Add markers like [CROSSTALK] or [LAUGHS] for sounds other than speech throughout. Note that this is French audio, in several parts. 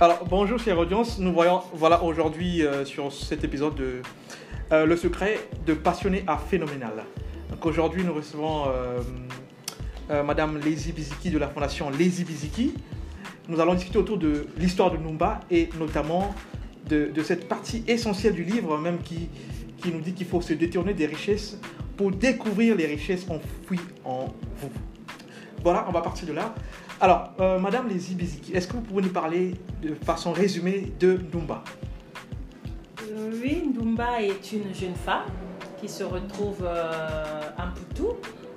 Alors, bonjour chère audience, nous voyons voilà aujourd'hui euh, sur cet épisode de euh, Le secret de passionné à phénoménal. Donc aujourd'hui nous recevons euh, Madame Lazy Biziki de la fondation Lazy Biziki. Nous allons discuter autour de l'histoire de Numba et notamment de, de cette partie essentielle du livre même qui, qui nous dit qu'il faut se détourner des richesses pour découvrir les richesses enfouies en vous. Voilà, on va partir de là. Alors, euh, Madame Lazy Biziki, est-ce que vous pouvez nous parler de façon résumée de Numba Euh, Oui, Ndumba est une jeune femme qui se retrouve euh, à Mputu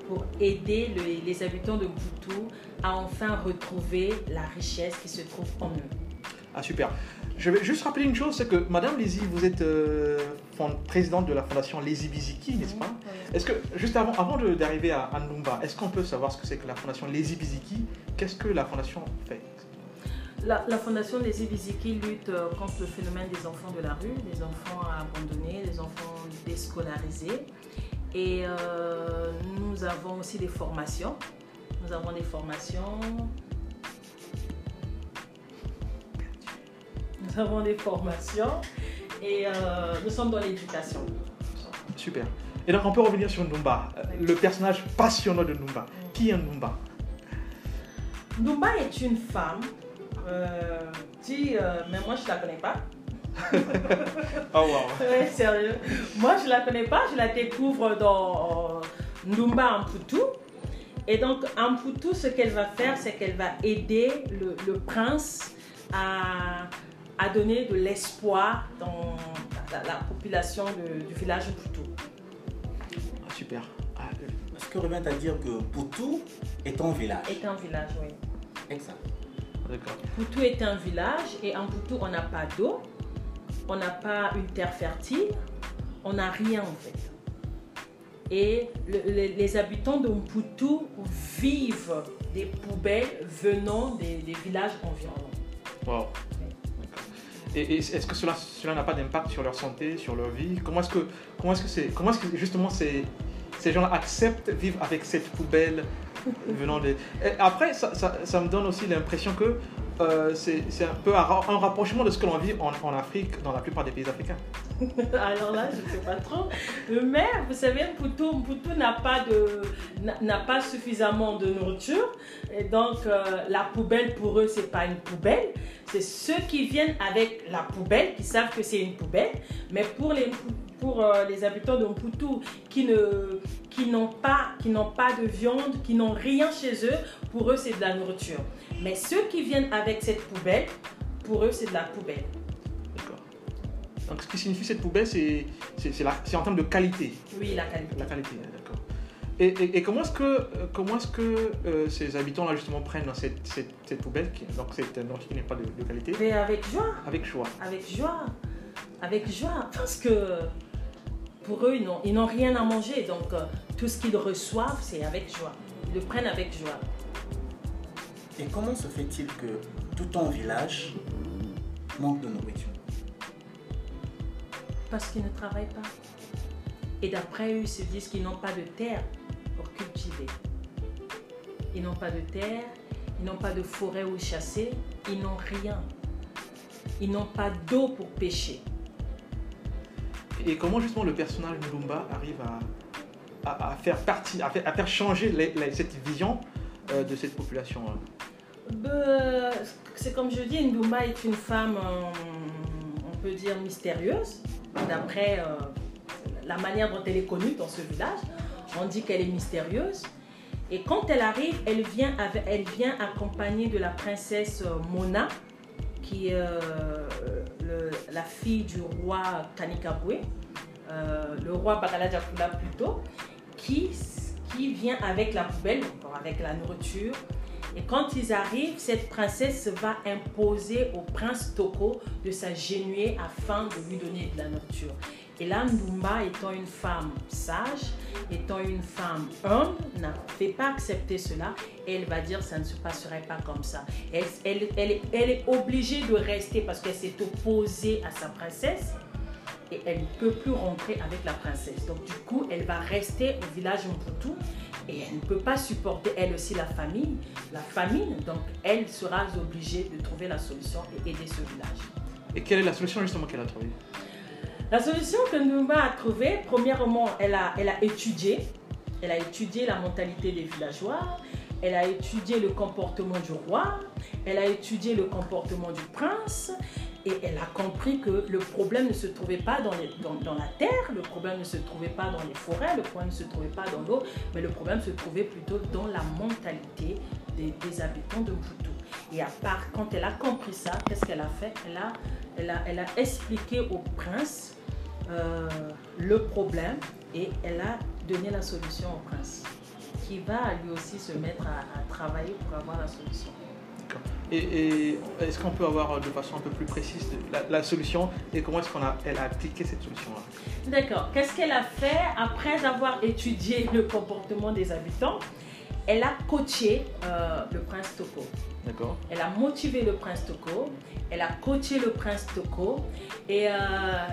pour aider le- les habitants de Mputu à enfin retrouver la richesse qui se trouve en eux. Ah super. Je vais juste rappeler une chose, c'est que Madame Lazy, vous êtes euh, présidente de la fondation Lazy Biziki, n'est-ce pas Est-ce que, juste avant, d'arriver à, Numba, est-ce qu'on peut savoir ce que c'est que la fondation Lazy Biziki? Qu'est-ce que la fondation fait? La, la fondation des Ibiziki lutte euh, contre le phénomène des enfants de la rue, des enfants abandonnés, des enfants déscolarisés. Et euh, nous avons aussi des formations. Nous avons des formations. Nous avons des formations et euh, nous sommes dans l'éducation. Super. Et donc on peut revenir sur Numba, euh, le personnage passionnant de Numba. Qui est Numba Numba est une femme. euh, euh, mais moi je ne la connais pas. [LAUGHS] Oh wow. [LAUGHS] Ouais, sérieux. Moi, je la connais pas, je la découvre dans Ndumba Amputu. Et donc, Amputu, ce qu'elle va faire, c'est qu'elle va aider le, le prince à, à donner de l'espoir dans la, la population de- du village Amputu. Ah, super. Ah, Ce que revient à dire que Poutou est un village? Est un village, oui. Exact. D'accord. Poutou est un village et en Poutou, on n'a pas d'eau, on n'a pas une terre fertile, on n'a rien en fait. Et le- le- les habitants de Poutou vivent des poubelles venant des, des villages environnants. Wow. Et, est-ce que cela, n'a pas d'impact sur leur santé, sur leur vie? Comment est-ce que, justement ces, ces gens-là acceptent vivre avec cette poubelle venant des. Et après, ça me donne aussi l'impression que euh, c'est, un peu un, ra- un rapprochement de ce que l'on vit en, Afrique, dans la plupart des pays africains. [LAUGHS] Alors là, je ne sais pas trop. Mais vous savez, Poutou, Poutou n'a pas, pas suffisamment de nourriture. Et donc, euh, la poubelle, pour eux, c'est pas une poubelle. C'est ceux qui viennent avec la poubelle, qui savent que c'est une poubelle. Mais pour les, pour, euh, les habitants de Poutou qui, ne, qui, n'ont pas, qui n'ont pas de viande, qui n'ont rien chez eux, pour eux, c'est de la nourriture. Mais ceux qui viennent avec cette poubelle, pour eux, c'est de la poubelle. D'accord. Donc, ce qui signifie cette poubelle, c'est, en termes de qualité. Oui, la qualité. La qualité, d'accord. Et, et- et comment est-ce que, euh, comment est-ce que euh, ces habitants-là, justement, prennent cette, cette, cette poubelle, qui, donc cette nourriture qui n'est pas de, de qualité, Mais avec joie. avec choix Avec joie. Avec joie. Parce que pour eux, ils n'ont, rien à manger. Donc, euh, tout ce qu'ils reçoivent, c'est avec joie. Ils le prennent avec joie. Et comment se fait-il que tout un village manque de nourriture? Parce qu'ils ne travaillent pas. Et d'après eux, ils se disent qu'ils n'ont pas de terre pour cultiver. Ils n'ont pas de terre, ils n'ont pas de forêt où chasser, ils n'ont rien. Ils n'ont pas d'eau pour pêcher. Et comment, justement, le personnage Mulumba arrive à, faire partie, à faire, changer cette vision euh, de cette population Euh, C'est comme je dis, Ndumba est une femme, on peut dire, mystérieuse. D'après euh, la manière dont elle est connue dans ce village, on dit qu'elle est mystérieuse. Et quand elle arrive, elle vient, accompagnée de la princesse euh, Mona, qui euh, la fille du roi Kanikabwe, euh, le roi Bakala Jakula plutôt, qui, qui vient avec la poubelle, avec la nourriture, et quand ils arrivent, cette princesse va imposer au prince Toko de s'agenouiller afin de lui donner de la nourriture. Et là, Ndumba, étant une femme sage, étant une femme humble, n'a fait pas accepter cela. Elle va dire ça ne se passerait pas comme ça. Elle, est- obligée de rester parce qu'elle s'est opposée à sa princesse. Et elle ne peut plus rentrer avec la princesse. Donc du coup, elle va rester au village Mputu et elle ne peut pas supporter elle aussi la famille, la famine. Donc elle sera obligée de trouver la solution et aider ce village. Et quelle est la solution justement qu'elle a trouvée? La solution que Ndoumba a trouvée, premièrement, elle a, elle a étudié. Elle a étudié la mentalité des villageois, elle a étudié le comportement du roi, elle a étudié le comportement du prince, et elle a compris que le problème ne se trouvait pas dans, dans, la terre, le problème ne se trouvait pas dans les forêts, le problème ne se trouvait pas dans l'eau, mais le problème se trouvait plutôt dans la mentalité des, habitants de Mputo. Et à part, quand elle a compris ça, qu'est-ce qu'elle a fait? Elle a, elle, a, elle a expliqué au prince euh, le problème et elle a donné la solution au prince, qui va lui aussi se mettre à travailler pour avoir la solution. Et, est-ce qu'on peut avoir de façon un peu plus précise la, solution et comment est-ce qu'elle a, elle a appliqué cette solution-là? D'accord. Qu'est-ce qu'elle a fait? Après avoir étudié le comportement des habitants Elle a coaché euh, le prince Toko. Elle a motivé le prince Toko, elle a coaché le prince Toko et euh,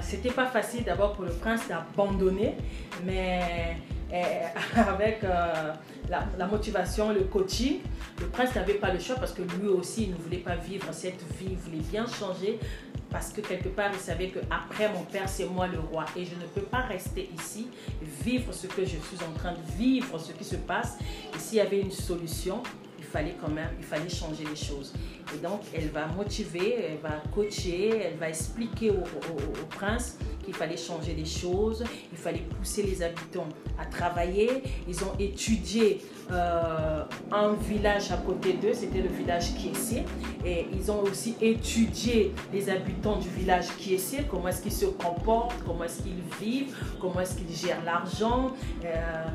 c'était pas facile d'abord pour le prince d'abandonner, mais [LAUGHS] avec euh, la, motivation, le coaching, le prince n'avait pas le choix parce que lui aussi, il ne voulait pas vivre cette vie, il voulait bien changer parce que quelque part, il savait que après mon père, c'est moi le roi et je ne peux pas rester ici, vivre ce que je suis en train de vivre, ce qui se passe. Et s'il y avait une solution, il fallait quand même, il fallait changer les choses. Et donc, elle va motiver, elle va coacher, elle va expliquer au, prince qu'il fallait changer les choses, il fallait pousser les habitants à travailler. Ils ont étudié euh, un village à côté d'eux, c'était le village Kiessé, et ils ont aussi étudié les habitants du village Kiessé, comment est-ce qu'ils se comportent, comment est-ce qu'ils vivent, comment est-ce qu'ils gèrent l'argent. Euh,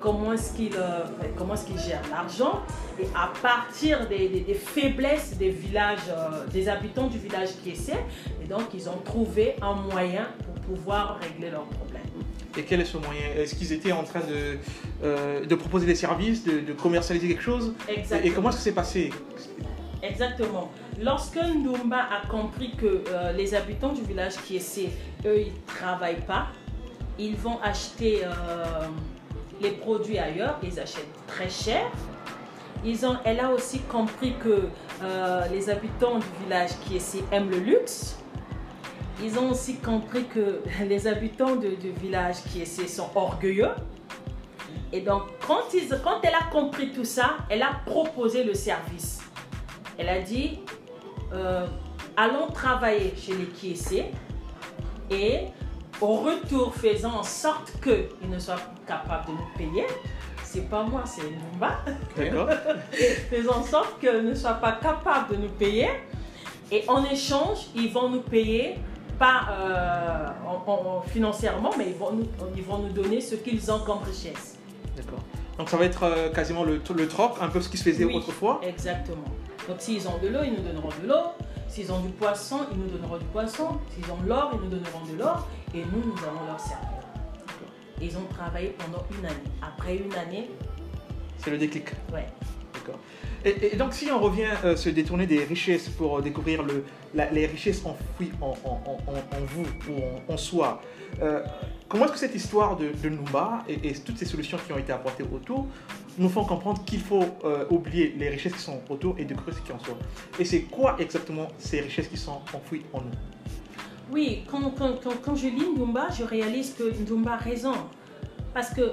comment est-ce qu'ils euh, comment est qu'ils gèrent l'argent et à partir des, des, faiblesses des villages euh, des habitants du village qui essaient et donc ils ont trouvé un moyen pour pouvoir régler leurs problèmes. Et quel est ce moyen? Est-ce qu'ils étaient en train de, euh, de proposer des services, de, commercialiser quelque chose? Exactement. Et comment est-ce que c'est passé? Exactement. Lorsque Ndumba a compris que les habitants du village qui essaient, eux, ils ne travaillent pas, ils vont acheter les produits ailleurs, ils achètent très cher. Ils ont, elle a aussi compris que euh, les habitants du village qui ici aiment le luxe. Ils ont aussi compris que [LAUGHS] les habitants du village qui ici sont orgueilleux. Et donc, quand, ils, quand elle a compris tout ça, elle a proposé le service. Elle a dit, euh, allons travailler chez les Kiessé et au retour, faisant en sorte qu'ils ne soient capables de nous payer. C'est pas moi, c'est Numba. D'accord. [LAUGHS] faisant en sorte qu'ils ne soient pas capables de nous payer. Et en échange, ils vont nous payer pas euh, financièrement, mais ils vont, nous, ils vont nous donner ce qu'ils ont comme richesse. D'accord. Donc ça va être euh, quasiment le, le troc, un peu ce qui se faisait autrefois. Exactement. Donc s'ils ont de l'eau, ils nous donneront de l'eau. S'ils ont du poisson, ils nous donneront du poisson. S'ils ont de l'or, ils nous donneront de l'or. Et nous, nous allons leur servir. ils ont travaillé pendant une année. Après une année. C'est le déclic. Ouais. D'accord. Et, donc, si on revient euh, se détourner des richesses pour euh, découvrir le, les richesses enfouies en, vous ou en, soi, euh, comment est-ce que cette histoire de, de Numba et, toutes ces solutions qui ont été apportées autour nous font comprendre qu'il faut oublier les richesses qui sont autour et découvrir ce qui en soi Et c'est quoi exactement ces richesses qui sont enfouies en nous? Oui, quand, quand, je lis Numba, je réalise que Numba a raison. Parce que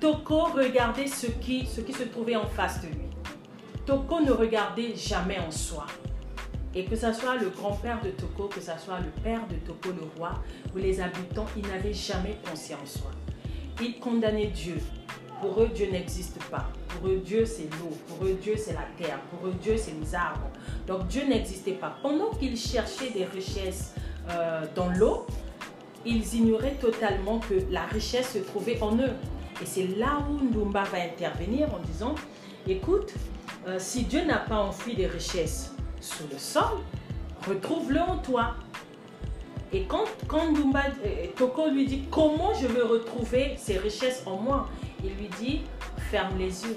Toko regardait ce qui, ce qui se trouvait en face de lui. Toko ne regardait jamais en soi. Et que ce soit le grand-père de Toko, que ce soit le père de Toko, le roi, ou les habitants, ils n'avaient jamais pensé en soi. Ils condamnaient Dieu. Pour eux, Dieu n'existe pas. Pour eux, Dieu, c'est l'eau. Pour eux, Dieu, c'est la terre. Pour eux, Dieu, c'est les arbres. Donc, Dieu n'existait pas. Pendant qu'ils cherchaient des richesses euh, dans l'eau, ils ignoraient totalement que la richesse se trouvait en eux. Et c'est là où Ndumba va intervenir en disant, écoute, euh, si Dieu n'a pas enfoui des richesses sous le sol, retrouve-le en toi. Et quand, quand euh, Toko lui dit comment je veux retrouver ces richesses en moi, il lui dit ferme les yeux.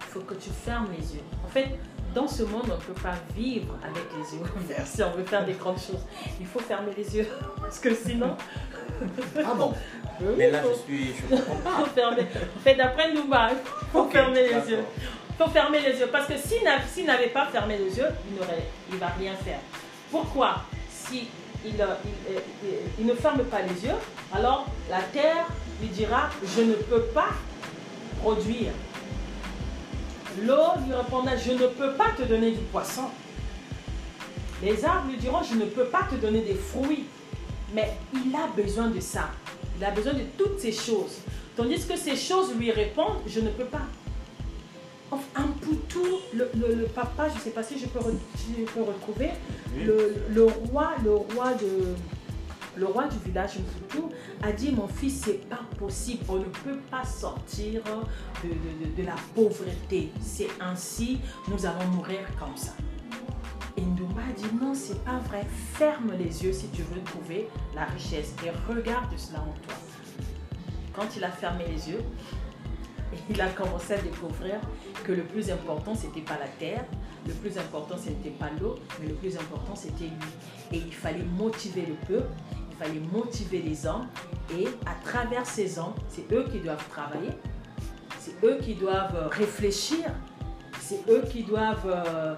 Il faut que tu fermes les yeux. En fait, dans ce monde, on ne peut pas vivre avec les yeux [LAUGHS] ouverts si on veut faire des grandes choses. Il faut fermer les yeux [LAUGHS] parce que sinon. [LAUGHS] Ah bon? Oui, Mais là, faut- je suis. Je comprends pas. faut fermer. En fait, d'après Ndumba, il faut fermer les yeux. Il faut fermer les yeux. Parce que s'il n'a- s'il n'avait pas fermé les yeux, il n'aurait, il va rien faire. Pourquoi? Si il, euh, il- euh, il- il ne ferme pas les yeux, alors la terre lui dira Je ne peux pas produire. L'eau lui répondra Je ne peux pas te donner du poisson. Les arbres lui diront Je ne peux pas te donner des fruits. Mais il a besoin de ça. Il a besoin de toutes ces choses. Tandis que ces choses lui répondent, je ne peux pas. Enfin, Un poutou, le, le- le papa, je ne sais pas si je peux, je retrouver, Oui. le, le roi, le roi de, le roi du village Mputu a dit mon fils c'est pas possible. On ne peut pas sortir de, de- la pauvreté. C'est ainsi nous allons mourir comme ça. Et Ndumba a dit non c'est pas vrai. Ferme les yeux si tu veux trouver la richesse et regarde cela en toi. Quand il a fermé les yeux [LAUGHS] il a commencé à découvrir que le plus important c'était pas la terre le plus important ce n'était pas l'eau mais le plus important c'était lui. Et il fallait motiver le peuple, fallait motiver les hommes et à travers ces hommes, c'est eux qui doivent travailler, c'est eux qui doivent euh, réfléchir, c'est eux qui doivent euh,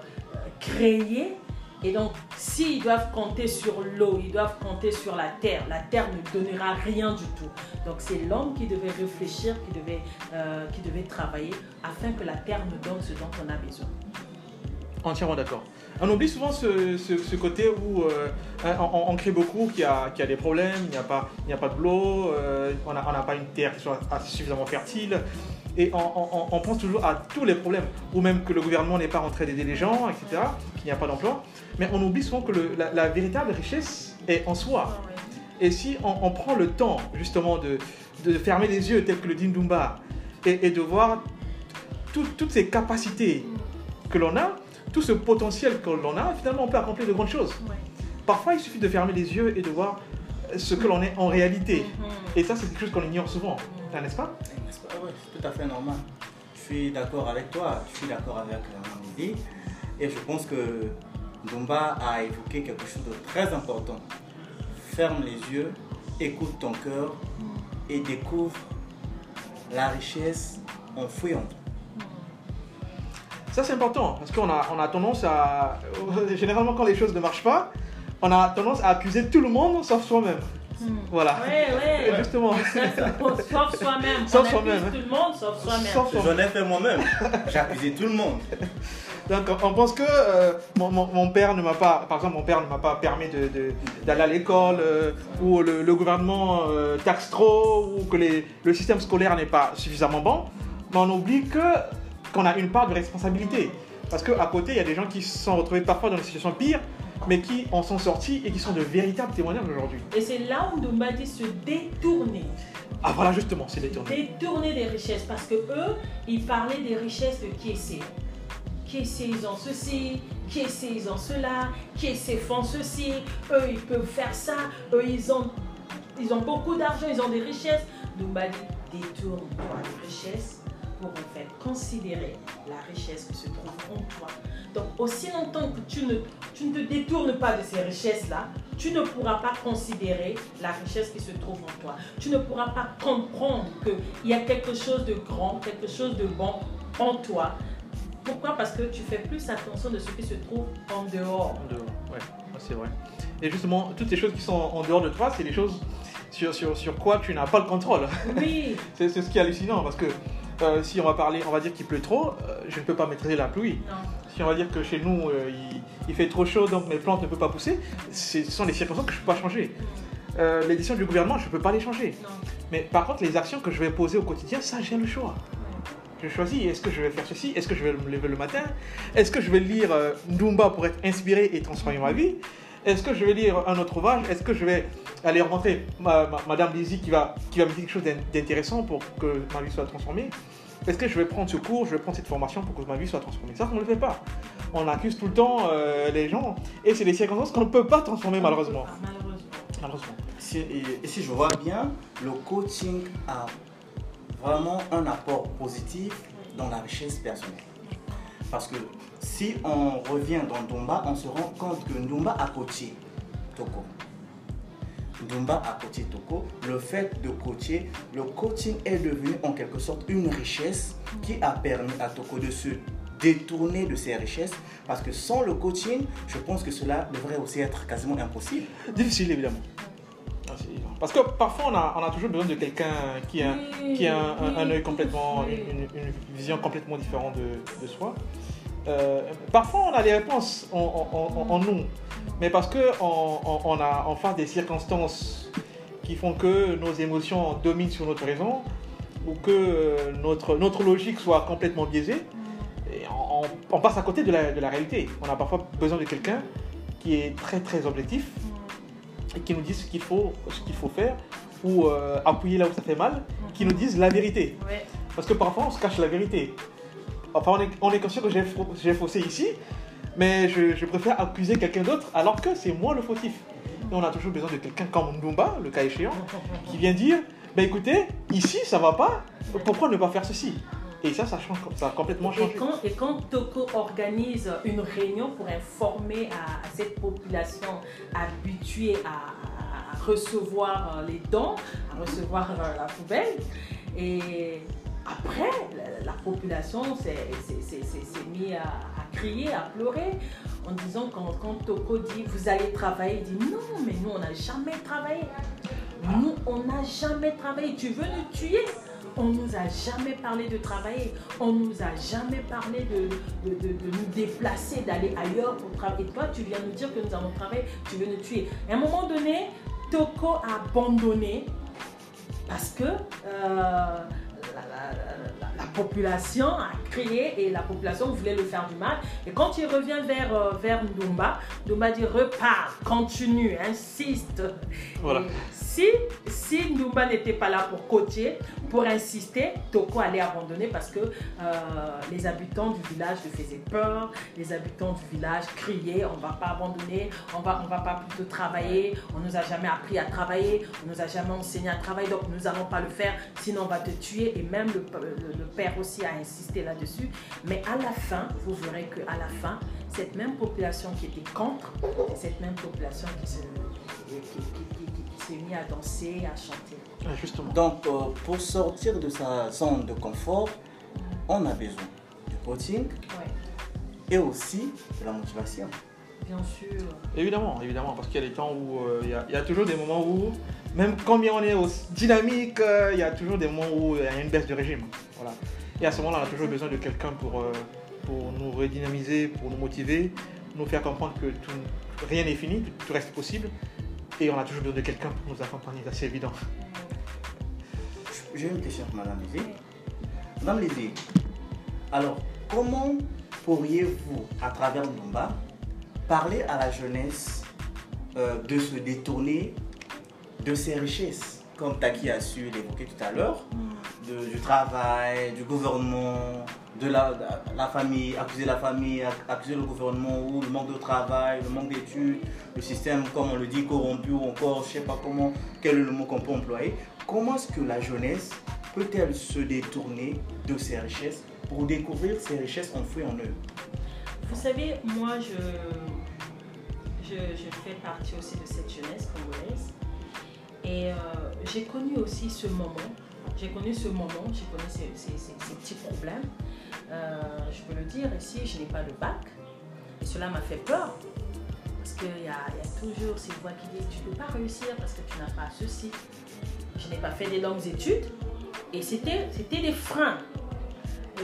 créer. Et donc, s'ils doivent compter sur l'eau, ils doivent compter sur la terre, la terre ne donnera rien du tout. Donc, c'est l'homme qui devait réfléchir, qui devait, euh, qui devait travailler afin que la terre nous donne ce dont on a besoin. Entièrement d'accord. On oublie souvent ce, ce- côté où euh, hein, on, crée beaucoup qu'il y, a, y a des problèmes, il n'y a, pas- a pas de l'eau, euh, on n'a pas une terre qui soit suffisamment fertile. Et on, pense toujours à tous les problèmes, ou même que le gouvernement n'est pas en train d'aider les gens, etc., qu'il n'y a pas d'emploi. Mais on oublie souvent que la, véritable richesse est en soi. Et si on, prend le temps justement de, de fermer les yeux, tel que le dit Ndumba, et, et de voir tout- toutes ces capacités que l'on a, tout ce potentiel que l'on a, finalement on peut accomplir de grandes choses. Ouais. Parfois il suffit de fermer les yeux et de voir ce que l'on est en réalité. Mhm. Et ça c'est quelque chose qu'on ignore souvent, Hein, n'est-ce pas? N'est-ce pas? Ouais, c'est tout à fait normal. Je suis d'accord avec toi, je suis d'accord avec euh, Midi. Et je pense que Dumba a évoqué quelque chose de très important. Ferme les yeux, écoute ton cœur et découvre la richesse enfouie en toi. Ça c'est important parce qu'on a, on a tendance à... [LAUGHS] Généralement quand les choses ne marchent pas, on a tendance à accuser tout le monde sauf soi-même. Mhm. Voilà. Ouais, ouais. Et [LAUGHS] Justement. Sauf soi-même. Sauf soi-même. tout le monde, sauf soi-même. J'en ai fait moi-même. J'ai accusé tout le monde. Donc on pense que euh, mon, mon- mon père ne m'a pas, par exemple mon père ne m'a pas permis de- de- d'aller à l'école, euh, ou le, le gouvernement euh, taxe trop, ou que les- le système scolaire n'est pas suffisamment bon, mais on oublie que qu'on a une part de responsabilité. Parce qu'à côté, il y a des gens qui se sont retrouvés parfois dans des situations pires, mais qui en sont sortis et qui sont de véritables témoignages aujourd'hui. Et c'est là où Ndumba dit se détourner. Ah voilà justement, c'est détourné. Détourner des richesses. Parce que eux, ils parlaient des richesses de. Qui essaient, ils ont ceci, qui essaient, ils ont cela, qui essaient, font ceci, eux, ils peuvent faire ça, eux, ils ont, ils ont beaucoup d'argent, ils ont des richesses. Ndumba dit détourne-toi des richesses pour en fait considérer la richesse qui se trouve en toi. Donc, aussi longtemps que tu ne, tu ne te détournes pas de ces richesses-là, tu ne pourras pas considérer la richesse qui se trouve en toi. Tu ne pourras pas comprendre qu'il y a quelque chose de grand, quelque chose de bon en toi. Pourquoi? Parce que tu fais plus attention de ce qui se trouve en dehors. En dehors, ouais, ouais, c'est vrai. Et justement, toutes ces choses qui sont en dehors de toi, c'est des choses sur, sur, sur quoi tu n'as pas le contrôle. Oui, [LAUGHS] c'est ce qui est hallucinant parce que euh, si on va parler, on va dire qu'il pleut trop, euh, je ne peux pas maîtriser la pluie. non. Si on va dire que chez nous euh, il, il fait trop chaud donc mes plantes ne peuvent pas pousser, ce sont des circonstances que je ne peux pas changer. Les décisions du gouvernement, je ne peux pas les changer. Non. Mais par contre, les actions que je vais poser au quotidien, ça j'ai le choix. Je choisis, est-ce que je vais faire ceci Est-ce que je vais me lever le matin Est-ce que je vais lire Ndumba pour être inspiré et transformer ma vie Est-ce que je vais lire un autre ouvrage? Est-ce que je vais aller rencontrer ma- ma- Madame Lizzie qui va, qui va me dire quelque chose d'in- d'intéressant pour que ma vie soit transformée? Est-ce que je vais prendre ce cours, je vais prendre cette formation pour que ma vie soit transformée? Ça, on ne le fait pas. On accuse tout le temps euh, les gens et c'est des circonstances qu'on ne peut pas transformer malheureusement. Malheureusement. Malheureusement. Si- et, et si je vois bien, le coaching a vraiment un apport positif dans la richesse personnelle. Parce que si on revient dans Ndumba, on se rend compte que Ndumba a coaché Toko. Dumba a coaché Toko, le fait de coacher, le coaching est devenu en quelque sorte une richesse qui a permis à Toko de se détourner de ses richesses parce que sans le coaching, je pense que cela devrait aussi être quasiment impossible. Difficile évidemment. Ah. Parce que parfois on a, on a toujours besoin de quelqu'un qui a, Oui, qui a un, un- un oui, œil complètement, une, une- une vision complètement différente de, de soi. Euh, parfois on a des réponses en, en- en- en nous, mais parce que on, a en face des circonstances qui font que nos émotions dominent sur notre raison ou que euh, notre, notre logique soit complètement biaisée, et on, passe à côté de la, de la réalité. On a parfois besoin de quelqu'un qui est très très objectif et qui nous dise ce qu'il faut, ce qu'il faut faire ou euh, appuyer là où ça fait mal, qui nous dise la vérité. Ouais. Parce que parfois on se cache la vérité. Enfin, on est, on est conscient que j'ai fau- j'ai faussé ici, mais je, je préfère accuser quelqu'un d'autre alors que c'est moi le fautif. Et on a toujours besoin de quelqu'un comme Ndumba, le cas échéant, qui vient dire ben écoutez, ici ça va pas, pourquoi ne pas faire ceci? Et ça, ça, change, ça a complètement Et changé. quand, et quand Toko organise une réunion pour informer à, à cette population habituée à, recevoir euh, les dons, à recevoir euh, la poubelle, et après, la, la population s'est s'est- s'est- s'est- s'est mis à, crier, à pleurer, en disant quand, quand Toko dit vous allez travailler, il dit non, mais nous on n'a jamais travaillé. Nous on n'a jamais travaillé. Tu veux nous tuer? On nous a jamais parlé de travailler, on nous a jamais parlé de, nous déplacer, d'aller ailleurs pour travailler. Et toi, tu viens nous dire que nous allons travailler, tu veux nous tuer. À un moment donné, Toko a abandonné parce que euh, population a crié et la population voulait le faire du mal. Et quand il revient vers, euh, vers Ndumba, Ndumba dit repars, continue, insiste. Voilà. Et si, si n'était pas là pour coacher, pour insister, Toko allait abandonner parce que euh, les habitants du village faisaient peur, les habitants du village criaient on va pas abandonner, on va, on va pas plutôt travailler, on nous a jamais appris à travailler, on nous a jamais enseigné à travailler, donc nous allons pas le faire, sinon on va te tuer. Et même le, père aussi a insisté là-dessus. Mais à la fin, vous verrez que à la fin, cette même population qui était contre, cette même population qui se, s'est mise à danser, à chanter. Ah, Justement. Donc, euh, pour sortir de sa zone de confort, on a besoin du coaching Ouais, et aussi de la motivation. bien sûr. Évidemment, évidemment, parce qu'il y a des temps où euh, il y a- il y, a toujours des moments où, même combien on est aussi dynamique, euh, il y a toujours des moments où il y a une baisse de régime. Voilà. Et à ce moment-là, on a toujours besoin de quelqu'un pour, euh, pour nous redynamiser, pour nous motiver, nous faire comprendre que tout- rien n'est fini, tout, tout reste possible. On a toujours besoin de quelqu'un pour nous accompagner, c'est assez évident. J'ai une question pour Madame Lizzie. Madame Lizzie, alors comment pourriez-vous, à travers Ndumba, parler à la jeunesse euh, de se détourner de ses richesses, comme Taki a su l'évoquer tout à l'heure, du travail, du gouvernement, de la, famille, accuser la famille, ac- accuser le gouvernement ou le manque de travail, le manque d'études, le système, comme on le dit, corrompu ou encore, je ne sais pas comment, quel est le mot qu'on peut employer. Comment est-ce que la jeunesse peut-elle se détourner de ses richesses pour découvrir ces richesses enfouies en eux? Vous savez, moi, je, je, je fais partie aussi de cette jeunesse congolaise. Et euh, j'ai connu aussi ce moment. J'ai connu ce moment, j'ai connu ces, petits problèmes. Euh, je peux le dire ici, je n'ai pas de bac. Et cela m'a fait peur. Parce qu'il y a, toujours ces voix qui disent Tu ne peux pas réussir parce que tu n'as pas ceci. Je n'ai pas fait des longues études. Et c'était des freins.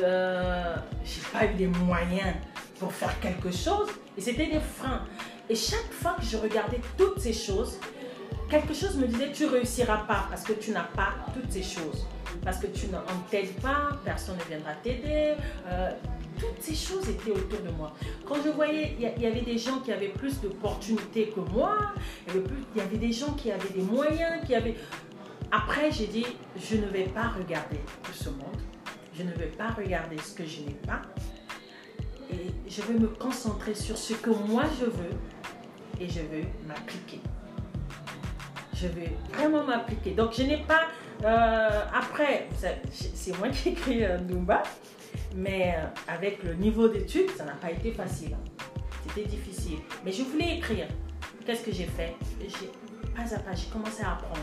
Euh, j'ai pas eu des moyens pour faire quelque chose et c'était des freins. Et chaque fois que je regardais toutes ces choses, quelque chose me disait tu réussiras pas parce que tu n'as pas toutes ces choses. Parce que tu ne on t'aide pas, personne ne viendra t'aider. euh, toutes ces choses étaient autour de moi. Quand je voyais, il y, avait des gens qui avaient plus d'opportunités que moi, il y avait des gens qui avaient des moyens, qui avaient... Après, j'ai dit, je ne vais pas regarder tout ce monde. Je ne vais pas regarder ce que je n'ai pas. Et je vais me concentrer sur ce que moi je veux et je veux m'appliquer. Je veux vraiment m'appliquer. Donc je n'ai pas... euh, après, c'est moi qui ai écrit euh, Ndumba, mais euh, avec le niveau d'études, ça n'a pas été facile. C'était difficile. Mais je voulais écrire. Qu'est-ce que j'ai fait? Pas à pas, j'ai commencé à apprendre.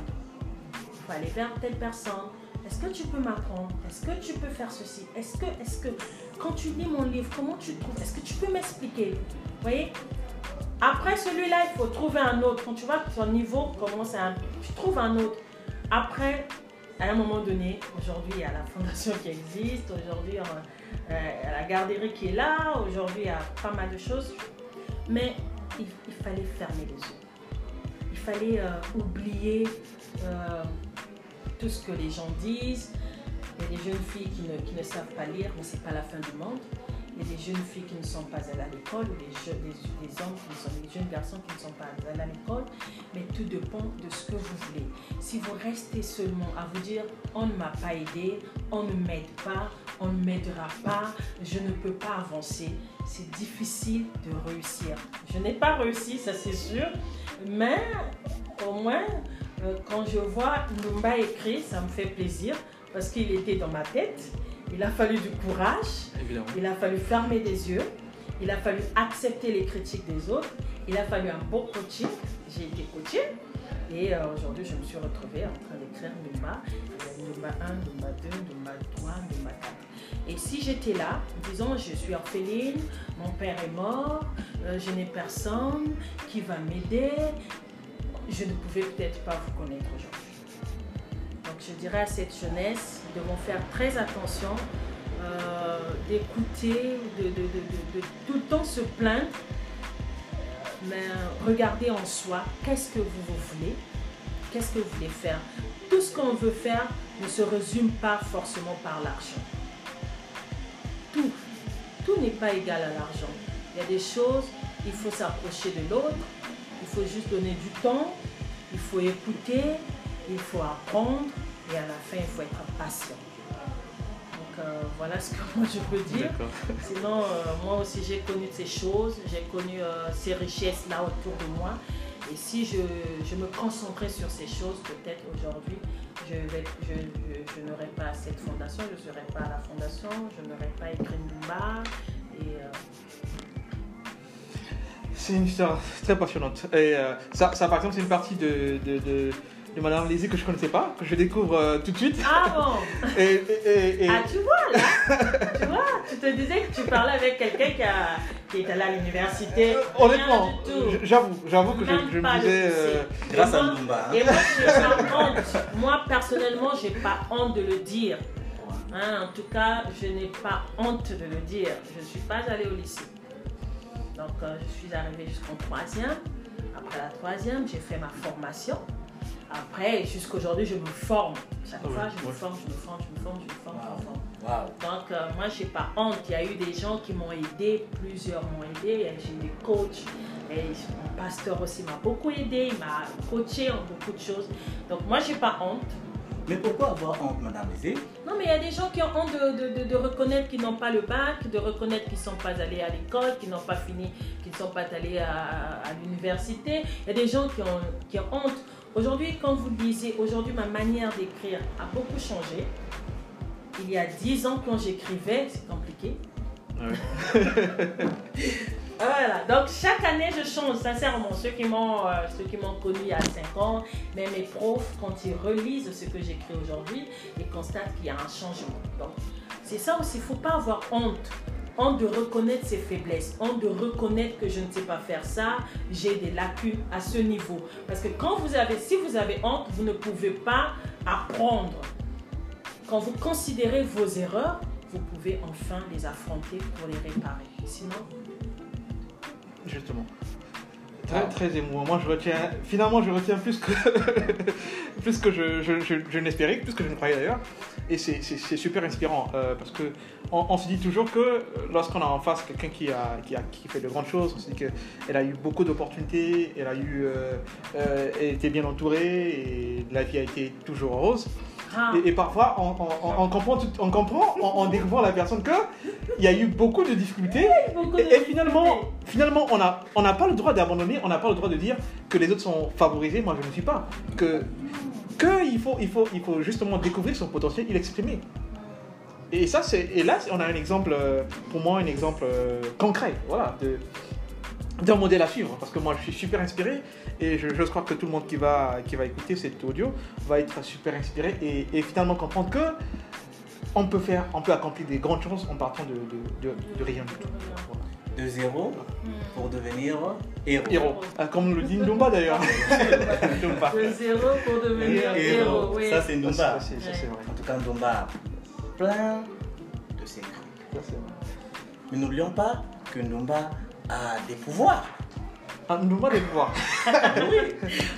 Il faut aller vers telle personne. Est-ce que tu peux m'apprendre? Est-ce que tu peux faire ceci? Est-ce que, est-ce que, quand tu lis mon livre, comment tu trouves? Est-ce que tu peux m'expliquer? Vous voyez? Après celui-là, il faut trouver un autre. Quand tu vois que ton niveau commence à... Tu trouves un autre. Après, à un moment donné, aujourd'hui, il y a la fondation qui existe. Aujourd'hui, euh, il y a la garderie qui est là. Aujourd'hui, il y a pas mal de choses. Mais il, il fallait fermer les yeux. Il fallait euh, oublier euh, tout ce que les gens disent. Il y a des jeunes filles qui ne, qui ne savent pas lire, mais ce n'est pas la fin du monde. A des jeunes filles qui ne sont pas allées à l'école, des, jeunes, des jeunes garçons qui ne sont pas allés à l'école, mais tout dépend de ce que vous voulez. Si vous restez seulement à vous dire on ne m'a pas aidé, on ne m'aide pas, on ne m'aidera pas, je ne peux pas avancer, c'est difficile de réussir. Je n'ai pas réussi, ça c'est sûr, mais au moins euh, quand je vois Lumba écrit, ça me fait plaisir parce qu'il était dans ma tête. Il a fallu du courage, Évidemment. il a fallu fermer des yeux, il a fallu accepter les critiques des autres, il a fallu un bon coaching. J'ai été coachée et euh, aujourd'hui je me suis retrouvée en train d'écrire Lumba. Il y a Lumba 1, Lumba 2, Lumba 3, Lumba 4. Et si j'étais là, disons je suis orpheline, mon père est mort, euh, je n'ai personne qui va m'aider, je ne pouvais peut-être pas vous connaître aujourd'hui. Je dirais à cette jeunesse, ils devront faire très attention euh, d'écouter, de, tout le temps se plaindre, mais regardez en soi, qu'est-ce que vous, vous voulez, qu'est-ce que vous voulez faire. Tout ce qu'on veut faire ne se résume pas forcément par l'argent. Tout, tout n'est pas égal à l'argent. Il y a des choses, il faut s'approcher de l'autre, il faut juste donner du temps, il faut écouter, il faut apprendre et à la fin, il faut être patient. Donc euh, voilà ce que [LAUGHS] moi je peux dire. Sinon, euh, moi aussi j'ai connu ces choses, j'ai connu euh, ces richesses-là autour de moi. Et si je, je me concentrais sur ces choses, peut-être aujourd'hui, je, je, je- je n'aurais pas cette fondation, je ne serais pas à la fondation, je n'aurais pas écrit. Et euh, C'est une histoire très passionnante. Et euh, ça, ça, par exemple, c'est une partie de, de, de, de Madame Lézy que je ne connaissais pas, que je découvre euh, tout de suite. Ah bon [LAUGHS] Et, et- et- et- Ah, tu vois, là, tu vois, tu te disais que tu parlais avec quelqu'un qui, a- qui est allé à l'université. Euh, honnêtement, j'avoue, j'avoue que Même je, je pas me le disais. lycée. euh, Grâce Et à moi- Lumba. hein. Et moi, je n'ai pas honte. Moi, personnellement, j'ai pas honte de le dire. Hein, en tout cas, je n'ai pas honte de le dire. Je ne suis pas allée au lycée. Donc, euh, je suis arrivée jusqu'en troisième. Après la troisième, j'ai fait ma formation. Après, jusqu'aujourd'hui, je me forme. Chaque Ah fois, je me forme, je me forme, je me forme, je me forme, je me forme. Donc, euh, moi, je n'ai pas honte. Il y a eu des gens qui m'ont aidé, plusieurs m'ont aidé. J'ai eu des coachs. Et mon pasteur aussi m'a beaucoup aidé. Il m'a coaché en beaucoup de choses. Donc, moi, je n'ai pas honte. Mais pourquoi avoir honte, Madame Lézé Non, mais il y a des gens qui ont honte de, de- de- de reconnaître qu'ils n'ont pas le bac, de reconnaître qu'ils ne sont pas allés à l'école, qu'ils n'ont pas fini, qu'ils ne sont pas allés à, à l'université. Il y a des gens qui ont, qui ont honte. Aujourd'hui, quand vous lisez, aujourd'hui, ma manière d'écrire a beaucoup changé. Il y a dix ans, quand j'écrivais, c'est compliqué. ouais. [LAUGHS] Voilà, donc chaque année je change, sincèrement. Ceux qui m'ont euh, ceux qui m'ont connu il y a 5 ans, même mes profs, quand ils relisent ce que j'écris aujourd'hui, ils constatent qu'il y a un changement. Donc c'est ça aussi, il ne faut pas avoir honte. Honte de reconnaître ses faiblesses, honte de reconnaître que je ne sais pas faire ça, j'ai des lacunes à ce niveau. Parce que quand vous avez, si vous avez honte, vous ne pouvez pas apprendre. Quand vous considérez vos erreurs, vous pouvez enfin les affronter pour les réparer. Sinon, Justement. Très, très émouvant. Moi, je retiens. Finalement, je retiens plus que, [LAUGHS] plus que je, je, je, je n'espérais, plus que je ne croyais d'ailleurs. Et c'est- c'est c'est super inspirant euh, parce que on, on se dit toujours que lorsqu'on a en face quelqu'un qui a, qui a qui fait de grandes choses, on se dit qu'elle a eu beaucoup d'opportunités, elle a eu, euh, euh, elle était bien entourée et la vie a été toujours rose. Et, et parfois, on, on- on- on comprend, tout- on comprend en, en découvrant la personne que il y a eu beaucoup de difficultés. beaucoup Et, de et finalement, difficultés. finalement, on n'a on pas le droit d'abandonner, on n'a pas le droit de dire que les autres sont favorisés, moi je ne suis pas. Que, que il, faut, il, faut, il faut justement découvrir son potentiel, il exprimer. Et ça, c'est et là, on a un exemple, euh, pour moi, un exemple euh, concret, voilà, de, d'un modèle à suivre parce que moi je suis super inspiré et je, je crois que tout le monde qui va, qui va écouter cet audio va être super inspiré et, et finalement comprendre que on peut faire, on peut accomplir des grandes choses en partant de, de, de, de rien du tout. Voilà. De zéro pour devenir héros. Héros, Ah, comme le dit Ndumba d'ailleurs. [LAUGHS] De zéro pour devenir héros. Oui. Ça, c'est Ndumba. Ça, c'est ça, c'est vrai. En tout cas, Ndumba a plein de secrets. Mais n'oublions pas que Ndumba a des pouvoirs. Ah, Ndumba des pouvoirs. [LAUGHS]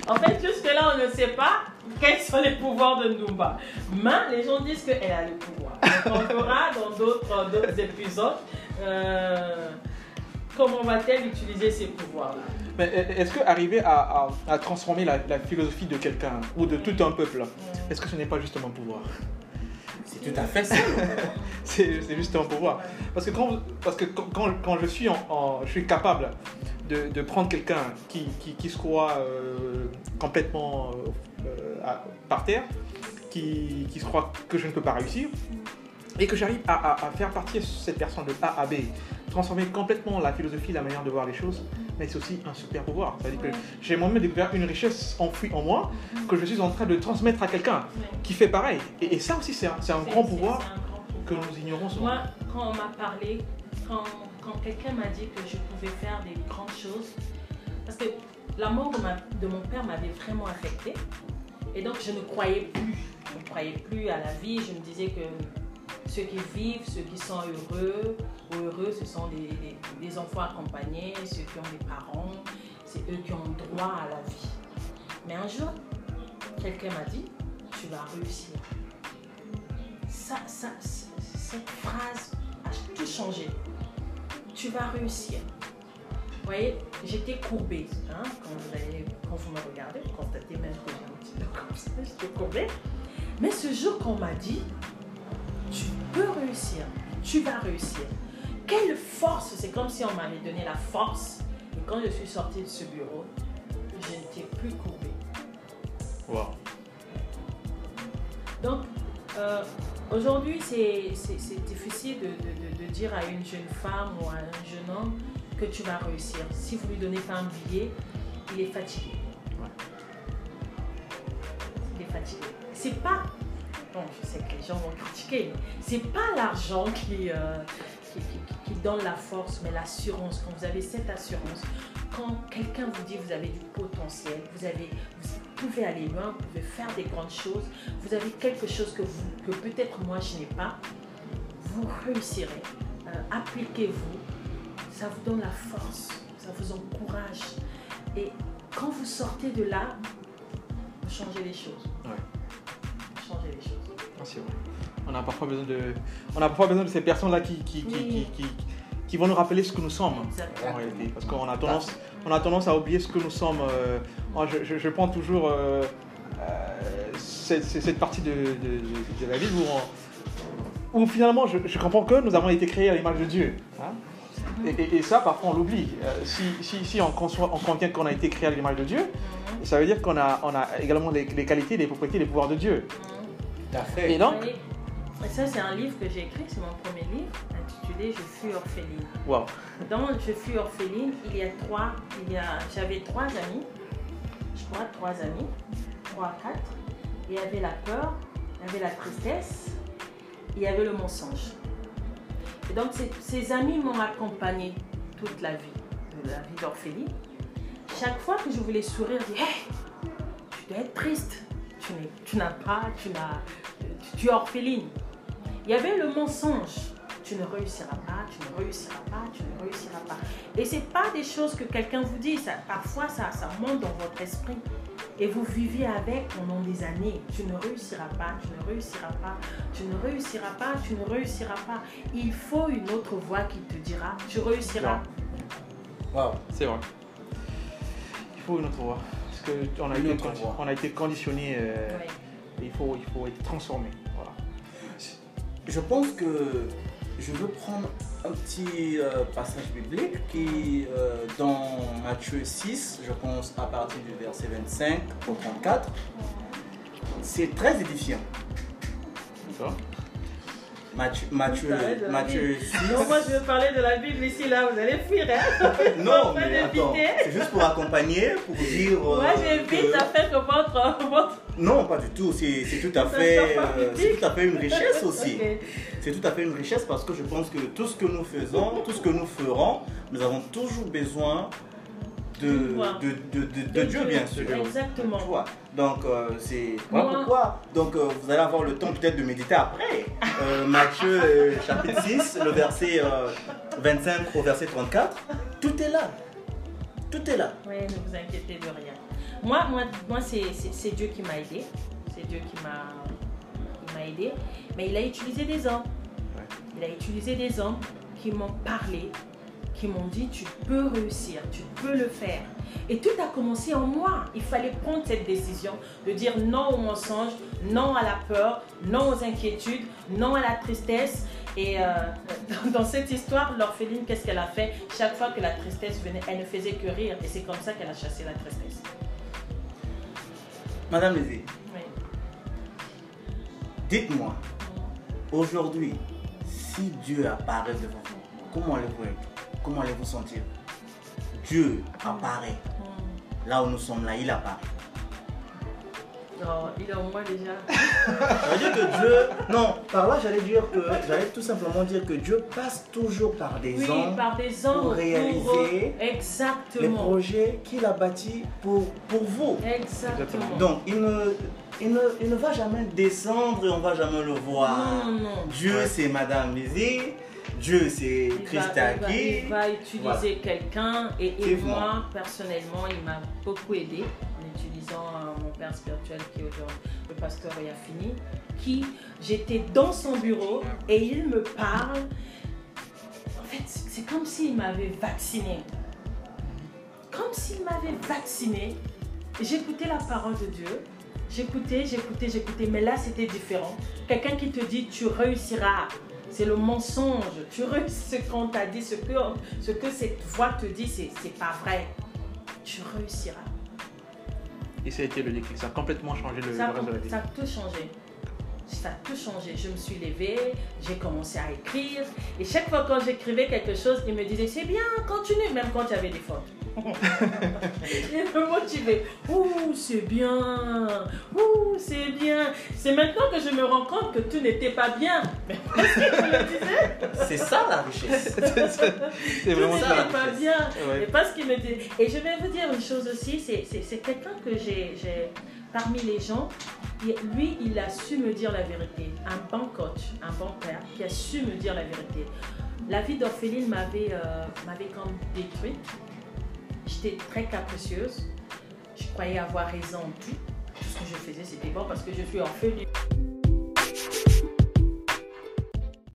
En fait, jusque-là, on ne sait pas quels sont les pouvoirs de Ndumba. Mais les gens disent qu'elle a le pouvoir. Donc, on verra dans d'autres épisodes euh, comment va-t-elle utiliser ces pouvoirs-là? Mais est-ce que arriver à, à- à transformer la, la philosophie de quelqu'un ou de tout un peuple, est-ce que ce n'est pas juste un pouvoir? C'est tout à fait ça. [LAUGHS] C'est juste un pouvoir. Parce que quand, parce que quand, quand- je, suis en, je suis capable de, de prendre quelqu'un qui, qui, se croit euh, complètement euh, à- par terre, qui, qui se croit que je ne peux pas réussir, et que j'arrive à, à- à faire partir cette personne de A à B, transformer complètement la philosophie, la manière de voir les choses, mais c'est aussi un super pouvoir. C'est-à-dire que j'ai moi-même découvert une richesse enfouie en moi que je suis en train de transmettre à quelqu'un qui fait pareil. Et, et ça aussi, c'est un, c'est un C'est- grand c'est- pouvoir c'est un grand pouvoir. que nous ignorons souvent. Moi, quand on m'a parlé, quand, quand quelqu'un m'a dit que je pouvais faire des grandes choses, parce que la mort de, ma- de mon père m'avait vraiment affectée, et donc je ne croyais plus, je ne croyais plus à la vie, je me disais que ceux qui vivent, ceux qui sont heureux heureux, ce sont des, enfants accompagnés, ceux qui ont des parents, c'est eux qui ont droit à la vie. Mais un jour, quelqu'un m'a dit, tu vas réussir. Ça, ça, cette phrase a tout changé. Tu vas réussir. Vous voyez, j'étais courbée. hein, quand, vous quand vous me regardez, vous constatez même que j'étais courbée. Mais ce jour qu'on m'a dit, peux réussir, tu vas réussir. Quelle force C'est comme si on m'avait donné la force. Et quand je suis sortie de ce bureau, je n'étais plus courbée. Wow. Donc, euh, aujourd'hui, c'est difficile de, de- de- de dire à une jeune femme ou à un jeune homme que tu vas réussir. Si vous lui donnez pas un billet, il est fatigué. Ouais. Il est fatigué. C'est pas. Bon, je sais que les gens vont critiquer, mais c'est pas l'argent qui, euh, qui, qui- qui donne la force, mais l'assurance. Quand vous avez cette assurance, quand quelqu'un vous dit vous avez du potentiel, vous, avez, vous pouvez aller loin, vous pouvez faire des grandes choses, vous avez quelque chose que, vous, que peut-être moi je n'ai pas, vous réussirez. Euh, Appliquez-vous, ça vous donne la force, ça vous encourage. Et quand vous sortez de là, vous changez les choses. Ouais. Vous changez les choses. Ah. On a parfois besoin de, on a parfois besoin de ces personnes-là qui, qui, qui, Oui. qui, qui- qui vont nous rappeler ce que nous sommes. Exactement. En réalité, parce qu'on a tendance, on a tendance à oublier ce que nous sommes. euh, moi, je, je- je prends toujours euh, euh, cette, partie de, de- de- de la Bible où, on- où finalement je, je comprends que nous avons été créés à l'image de Dieu. hein. Et, et- et ça, parfois, on l'oublie. Euh, si, si, si on, conçoit, on convient qu'on a été créé à l'image de Dieu, Mhm. ça veut dire qu'on a, on a également les, les qualités, les propriétés, les pouvoirs de Dieu. Tout à fait. Et donc, ça, c'est un livre que j'ai écrit, c'est mon premier livre, intitulé Je fus orpheline. Dans Je fus orpheline, il y a trois, il y a, j'avais trois amis, je crois trois amis, trois, quatre. Il y avait la peur, il y avait la tristesse, il y avait le mensonge. Et donc ces, ces amis m'ont accompagné toute la vie, de la vie d'orpheline. Chaque fois que je voulais sourire, je disais, Hey, tu dois être triste, tu, n'as pas, tu n'as, tu, tu es orpheline. Il y avait le mensonge. Tu ne réussiras pas, tu ne réussiras pas, tu ne réussiras pas. Et ce n'est pas des choses que quelqu'un vous dit. Ça, parfois, ça, ça monte dans votre esprit. Et vous vivez avec pendant des années. Tu ne réussiras pas, tu ne réussiras pas, tu ne réussiras pas, tu ne réussiras pas. Il faut une autre voix qui te dira, tu réussiras. Waouh. C'est vrai. Il faut une autre voie. Parce qu'on a, Une été on a été conditionné. euh, Ouais. il, faut, il faut être transformé. Voilà. Je pense que je veux prendre un petit euh, passage biblique qui, euh, dans Matthieu 6, je pense à partir du verset 25 au 34, c'est très édifiant. D'accord Mathieu, Mathieu, Parler de la Mathieu Bible. 6. Non, moi je veux parler de la Bible ici, là, vous allez fuir, hein [LAUGHS] Non, mais attends, c'est juste pour accompagner, pour dire. euh, Moi j'invite que- à faire que votre... votre... Non, pas du tout. C'est tout à fait, euh, tout à fait une richesse [LAUGHS] aussi. C'est tout à fait une richesse parce que je pense que tout ce que nous faisons, tout ce que nous ferons, nous avons toujours besoin de, De de, de, Dieu, bien sûr. Exactement. Tu vois. Donc, euh, c'est voilà pourquoi. Donc, euh, vous allez avoir le temps peut-être de méditer après. [LAUGHS] Euh, Matthieu, chapitre 6, le verset euh, 25 au verset 34. Tout est là. Tout est là. Oui, ne vous inquiétez de rien. Moi, moi, moi c'est Dieu qui m'a aidé. C'est Dieu qui m'a qui m'a aidé. Mais il a utilisé des hommes. Il a utilisé des hommes qui m'ont parlé, qui m'ont dit tu peux réussir, tu peux le faire. Et tout a commencé en moi. Il fallait prendre cette décision de dire non au mensonge, non à la peur, non aux inquiétudes, non à la tristesse. Et euh, dans, cette histoire, l'orpheline, qu'est-ce qu'elle a fait? Chaque fois que la tristesse venait, elle ne faisait que rire. Et c'est comme ça qu'elle a chassé la tristesse. Madame Lézé, Oui. dites-moi, aujourd'hui, si Dieu apparaît devant vous, comment allez-vous être Comment allez-vous sentir? Dieu apparaît. Là où nous sommes là, il apparaît. Oh, il est en moi déjà. Ça veut dire que Dieu. Non, par là, j'allais dire que. J'allais tout simplement dire que Dieu passe toujours par des Oui, hommes par des hommes. pour réaliser les Exactement. projets qu'il a bâtis pour, pour vous. Exactement. Donc, il ne, il, ne, il ne va jamais descendre et on va jamais le voir. Non, non. Dieu, c'est Madame Lizzie. Dieu, c'est Il va, il va- il va utiliser Voilà. quelqu'un. Et, moi personnellement il m'a beaucoup aidé en utilisant euh, mon père spirituel qui est aujourd'hui le pasteur Yafini qui j'étais dans son bureau et il me parle. En fait c'est comme s'il m'avait vacciné. Comme s'il m'avait vacciné. J'écoutais la parole de Dieu. J'écoutais j'écoutais j'écoutais. Mais là c'était différent. Quelqu'un qui te dit tu réussiras c'est le mensonge. Tu réussis ce qu'on t'a dit, ce que, ce que cette voix te dit, c'est, pas vrai. Tu réussiras. Et ça a été le déclic, ça a complètement changé le, Ça, le reste de la vie. ça a tout changé. Ça a tout changé. Je me suis levée, j'ai commencé à écrire. Et chaque fois quand j'écrivais quelque chose, il me disait c'est bien, continue, même quand il y avait des fautes. Il me motivait. Ouh, c'est bien. Ouh, c'est bien. C'est maintenant que je me rends compte que tout n'était pas bien. Mais. C'est ça la richesse. [LAUGHS] C'est Tout vraiment ça. ça. n'était pas bien. Ouais. Et parce qu'il me dit. Et je vais vous dire une chose aussi, c'est- quelqu'un que j'ai, parmi les gens, lui, il a su me dire la vérité. Un bon coach, un bon père qui a su me dire la vérité. La vie d'Orphéline m'avait, euh, m'avait comme détruite. J'étais très capricieuse. Je croyais avoir raison en tout. Ce que je faisais, c'était bon parce que je suis orpheline.